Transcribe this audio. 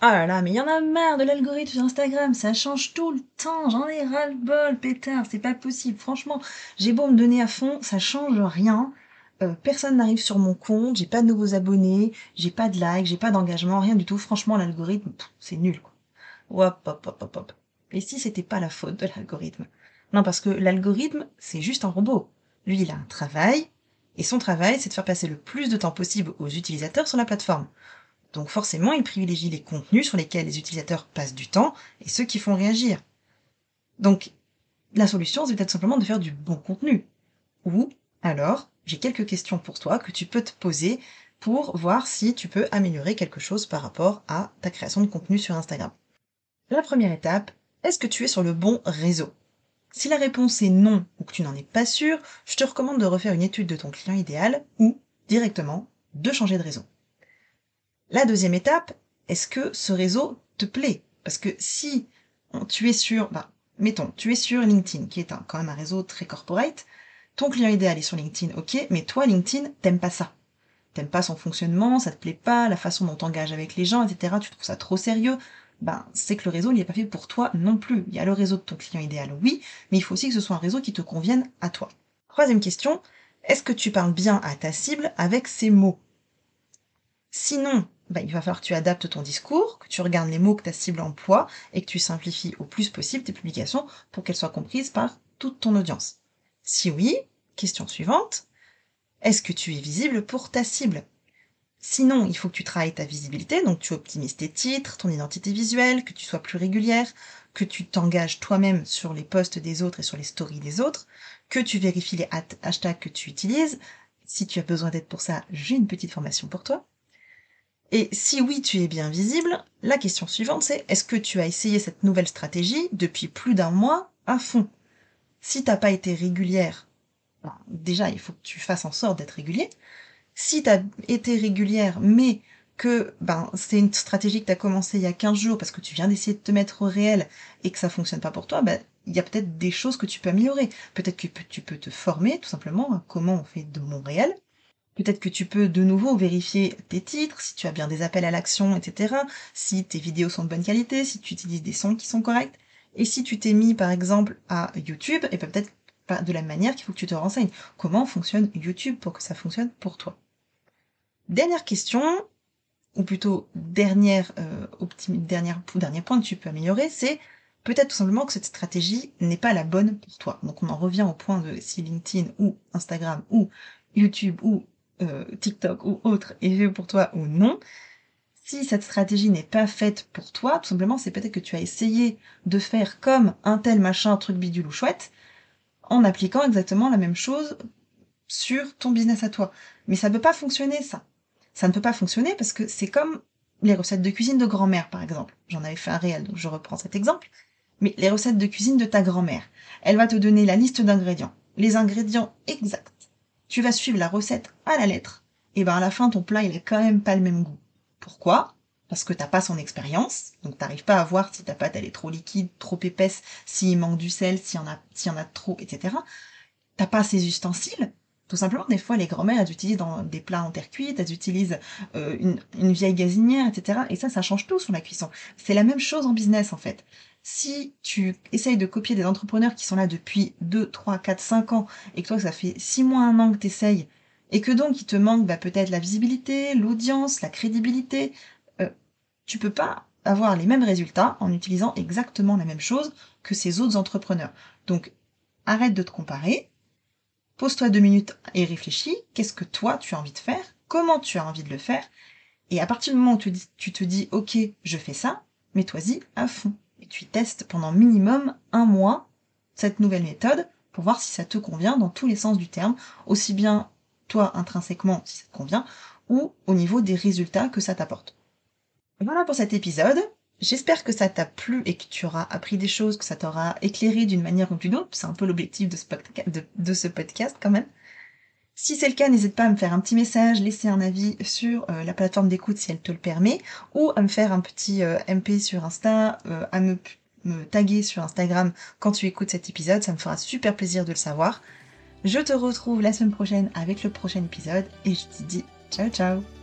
Ah là là, mais il y en a marre de l'algorithme sur Instagram, ça change tout le temps, j'en ai ras le bol, pétard, c'est pas possible, franchement, j'ai beau me donner à fond, ça change rien, euh, personne n'arrive sur mon compte, j'ai pas de nouveaux abonnés, j'ai pas de likes, j'ai pas d'engagement, rien du tout, franchement l'algorithme, c'est nul quoi. Hop, hop, hop, hop, hop. Et si c'était pas la faute de l'algorithme? Non, parce que l'algorithme, c'est juste un robot. Lui, il a un travail, et son travail, c'est de faire passer le plus de temps possible aux utilisateurs sur la plateforme. Donc forcément, il privilégie les contenus sur lesquels les utilisateurs passent du temps et ceux qui font réagir. Donc, la solution, c'est peut-être simplement de faire du bon contenu. Ou, alors, j'ai quelques questions pour toi que tu peux te poser pour voir si tu peux améliorer quelque chose par rapport à ta création de contenu sur Instagram. La première étape, est-ce que tu es sur le bon réseau? Si la réponse est non ou que tu n'en es pas sûr, je te recommande de refaire une étude de ton client idéal ou, directement, de changer de réseau. La deuxième étape, est-ce que ce réseau te plaît? Parce que si tu es sur, bah, mettons, tu es sur LinkedIn, qui est quand même un réseau très corporate, ton client idéal est sur LinkedIn, ok, mais toi, LinkedIn, t'aimes pas ça. T'aimes pas son fonctionnement, ça te plaît pas, la façon dont t'engages avec les gens, etc., tu trouves ça trop sérieux, ben, c'est que le réseau, il est pas fait pour toi non plus. Il y a le réseau de ton client idéal, oui, mais il faut aussi que ce soit un réseau qui te convienne à toi. Troisième question, est-ce que tu parles bien à ta cible avec ces mots? Sinon, bah, il va falloir que tu adaptes ton discours, que tu regardes les mots que ta cible emploie et que tu simplifies au plus possible tes publications pour qu'elles soient comprises par toute ton audience. Si oui, question suivante, est-ce que tu es visible pour ta cible? Sinon, il faut que tu travailles ta visibilité, donc tu optimises tes titres, ton identité visuelle, que tu sois plus régulière, que tu t'engages toi-même sur les posts des autres et sur les stories des autres, que tu vérifies les hashtags que tu utilises. Si tu as besoin d'aide pour ça, j'ai une petite formation pour toi. Et si oui, tu es bien visible, la question suivante c'est est-ce que tu as essayé cette nouvelle stratégie depuis plus d'un mois à fond? Si t'as pas été régulière, ben, déjà il faut que tu fasses en sorte d'être régulier. Si tu as été régulière, mais que ben c'est une stratégie que tu as commencé il y a 15 jours parce que tu viens d'essayer de te mettre au réel et que ça fonctionne pas pour toi, ben il y a peut-être des choses que tu peux améliorer. Peut-être que tu peux te former tout simplement à comment on fait de mon réel Peut-être que tu peux de nouveau vérifier tes titres, si tu as bien des appels à l'action, etc. Si tes vidéos sont de bonne qualité, si tu utilises des sons qui sont corrects. Et si tu t'es mis par exemple à YouTube, et ben, peut-être pas de la manière qu'il faut que tu te renseignes. Comment fonctionne YouTube pour que ça fonctionne pour toi? Dernière question, ou plutôt dernière, euh, dernière, dernier point que tu peux améliorer, c'est peut-être tout simplement que cette stratégie n'est pas la bonne pour toi. Donc on en revient au point de si LinkedIn ou Instagram ou YouTube ou euh, TikTok ou autre est fait pour toi ou non, si cette stratégie n'est pas faite pour toi, tout simplement, c'est peut-être que tu as essayé de faire comme un tel machin, truc bidule ou chouette, en appliquant exactement la même chose sur ton business à toi. Mais ça ne peut pas fonctionner, ça. Ça ne peut pas fonctionner parce que c'est comme les recettes de cuisine de grand-mère, par exemple. J'en avais fait un réel, donc je reprends cet exemple. Mais les recettes de cuisine de ta grand-mère. Elle va te donner la liste d'ingrédients. Les ingrédients exacts tu vas suivre la recette à la lettre, et ben à la fin ton plat il a quand même pas le même goût. Pourquoi? Parce que t'as pas son expérience, donc t'arrives pas à voir si ta pâte elle est trop liquide, trop épaisse, s'il manque du sel, s'il y en a, y en a trop, etc. T'as pas ces ustensiles. Tout simplement, des fois, les grand-mères, elles utilisent dans des plats en terre cuite, elles utilisent euh, une, une vieille gazinière, etc. Et ça, ça change tout sur la cuisson. C'est la même chose en business, en fait si tu essayes de copier des entrepreneurs qui sont là depuis 2, 3, 4, 5 ans, et que toi, ça fait 6 mois, 1 an que tu essayes, et que donc il te manque bah, peut-être la visibilité, l'audience, la crédibilité, euh, tu peux pas avoir les mêmes résultats en utilisant exactement la même chose que ces autres entrepreneurs. Donc, arrête de te comparer, pose-toi deux minutes et réfléchis, qu'est-ce que toi tu as envie de faire, comment tu as envie de le faire, et à partir du moment où tu, tu te dis, ok, je fais ça, mets-toi-y à fond tu testes pendant minimum un mois cette nouvelle méthode pour voir si ça te convient dans tous les sens du terme, aussi bien toi intrinsèquement si ça te convient, ou au niveau des résultats que ça t'apporte. Voilà pour cet épisode. J'espère que ça t'a plu et que tu auras appris des choses, que ça t'aura éclairé d'une manière ou d'une autre. C'est un peu l'objectif de, ce podcast quand même. Si c'est le cas, n'hésite pas à me faire un petit message, laisser un avis sur euh, la plateforme d'écoute si elle te le permet, ou à me faire un petit euh, MP sur Insta, euh, à me, me taguer sur Instagram quand tu écoutes cet épisode, ça me fera super plaisir de le savoir. Je te retrouve la semaine prochaine avec le prochain épisode et je te dis ciao ciao